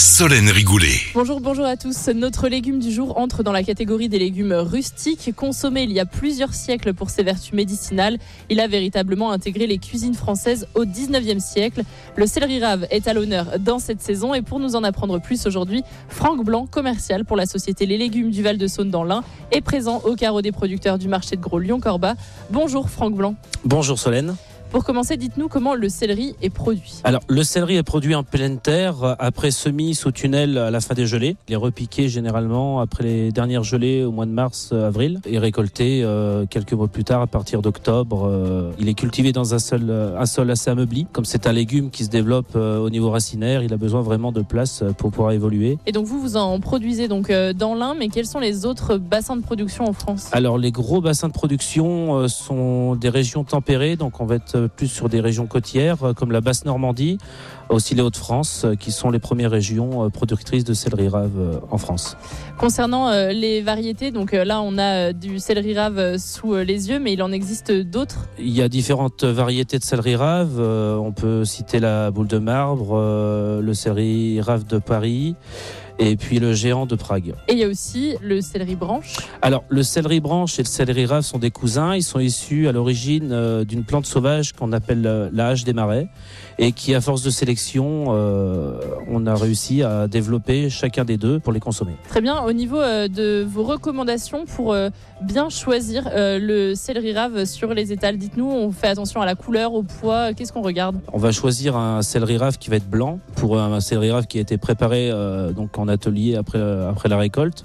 Solène Rigoulet. Bonjour, bonjour à tous. Notre légume du jour entre dans la catégorie des légumes rustiques, consommé il y a plusieurs siècles pour ses vertus médicinales. Il a véritablement intégré les cuisines françaises au 19e siècle. Le céleri rave est à l'honneur dans cette saison et pour nous en apprendre plus aujourd'hui, Franck Blanc, commercial pour la société Les Légumes du Val-de-Saône dans l'Ain, est présent au carreau des producteurs du marché de Gros Lyon-Corba. Bonjour Franck Blanc. Bonjour Solène. Pour commencer, dites-nous comment le céleri est produit. Alors, le céleri est produit en pleine terre après semis sous tunnel à la fin des gelées. Il est repiqué généralement après les dernières gelées au mois de mars, euh, avril et récolté euh, quelques mois plus tard à partir d'octobre. Euh, il est cultivé dans un euh, un sol assez ameubli. Comme c'est un légume qui se développe euh, au niveau racinaire, il a besoin vraiment de place pour pouvoir évoluer. Et donc vous, vous en produisez donc dans l'Ain, mais quels sont les autres bassins de production en France? Alors, les gros bassins de production sont des régions tempérées, donc on va être plus sur des régions côtières euh, comme la basse Normandie, aussi les Hauts-de-France, euh, qui sont les premières régions euh, productrices de céleri rave euh, en France. Concernant euh, les variétés, donc euh, là on a euh, du céleri rave euh, sous euh, les yeux, mais il en existe d'autres? Il y a différentes variétés de céleri rave. Euh, on peut citer la boule de marbre, euh, le céleri rave de Paris et puis le géant de Prague. Et il y a aussi le céleri branche. Alors, le céleri branche et le céleri rave sont des cousins. Ils sont issus à l'origine euh, d'une plante sauvage qu'on appelle euh, la hache des marais et qui, à force de sélection, euh, on a réussi à développer chacun des deux pour les consommer. Très bien. Au niveau de vos recommandations pour bien choisir le céleri rave sur les étals, dites-nous, on fait attention à la couleur, au poids, qu'est-ce qu'on regarde? On va choisir un céleri rave qui va être blanc pour un céleri rave qui a été préparé euh, donc en atelier après, euh, après la récolte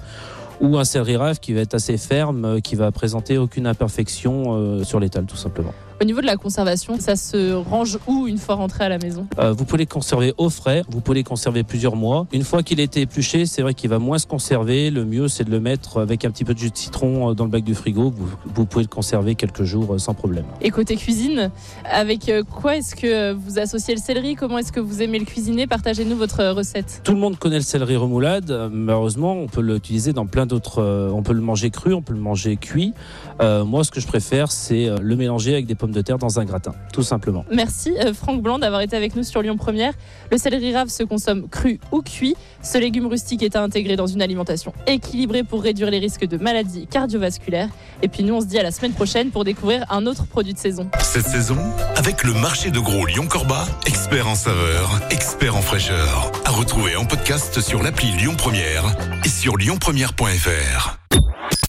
ou un céleri qui va être assez ferme, euh, qui va présenter aucune imperfection euh, sur l'étal tout simplement. Au niveau de la conservation, ça se range où une fois rentré à la maison? Euh, vous pouvez les conserver au frais, vous pouvez les conserver plusieurs mois. Une fois qu'il a été épluché, c'est vrai qu'il va moins se conserver. Le mieux, c'est de le mettre avec un petit peu de jus de citron euh, dans le bac du frigo. Vous, vous pouvez le conserver quelques jours euh, sans problème. Et côté cuisine, avec quoi est-ce que vous associez le céleri? Comment est-ce que vous aimez le cuisiner? Partagez-nous votre recette. Tout le monde connaît le céleri remoulade. Malheureusement, on peut l'utiliser dans plein d'autres. on peut le manger cru, on peut le manger cuit. Euh, moi, ce que je préfère, c'est le mélanger avec des pommes de terre dans un gratin, tout simplement. Merci euh, Franck Blanc d'avoir été avec nous sur Lyon Première. Le céleri rave se consomme cru ou cuit. Ce légume rustique est à intégrer dans une alimentation équilibrée pour réduire les risques de maladies cardiovasculaires. Et puis nous, on se dit à la semaine prochaine pour découvrir un autre produit de saison. Cette saison, avec le marché de gros Lyon-Corba, expert en saveur, expert en fraîcheur. À retrouver en podcast sur l'appli Lyon Première et sur lyonpremière.fr.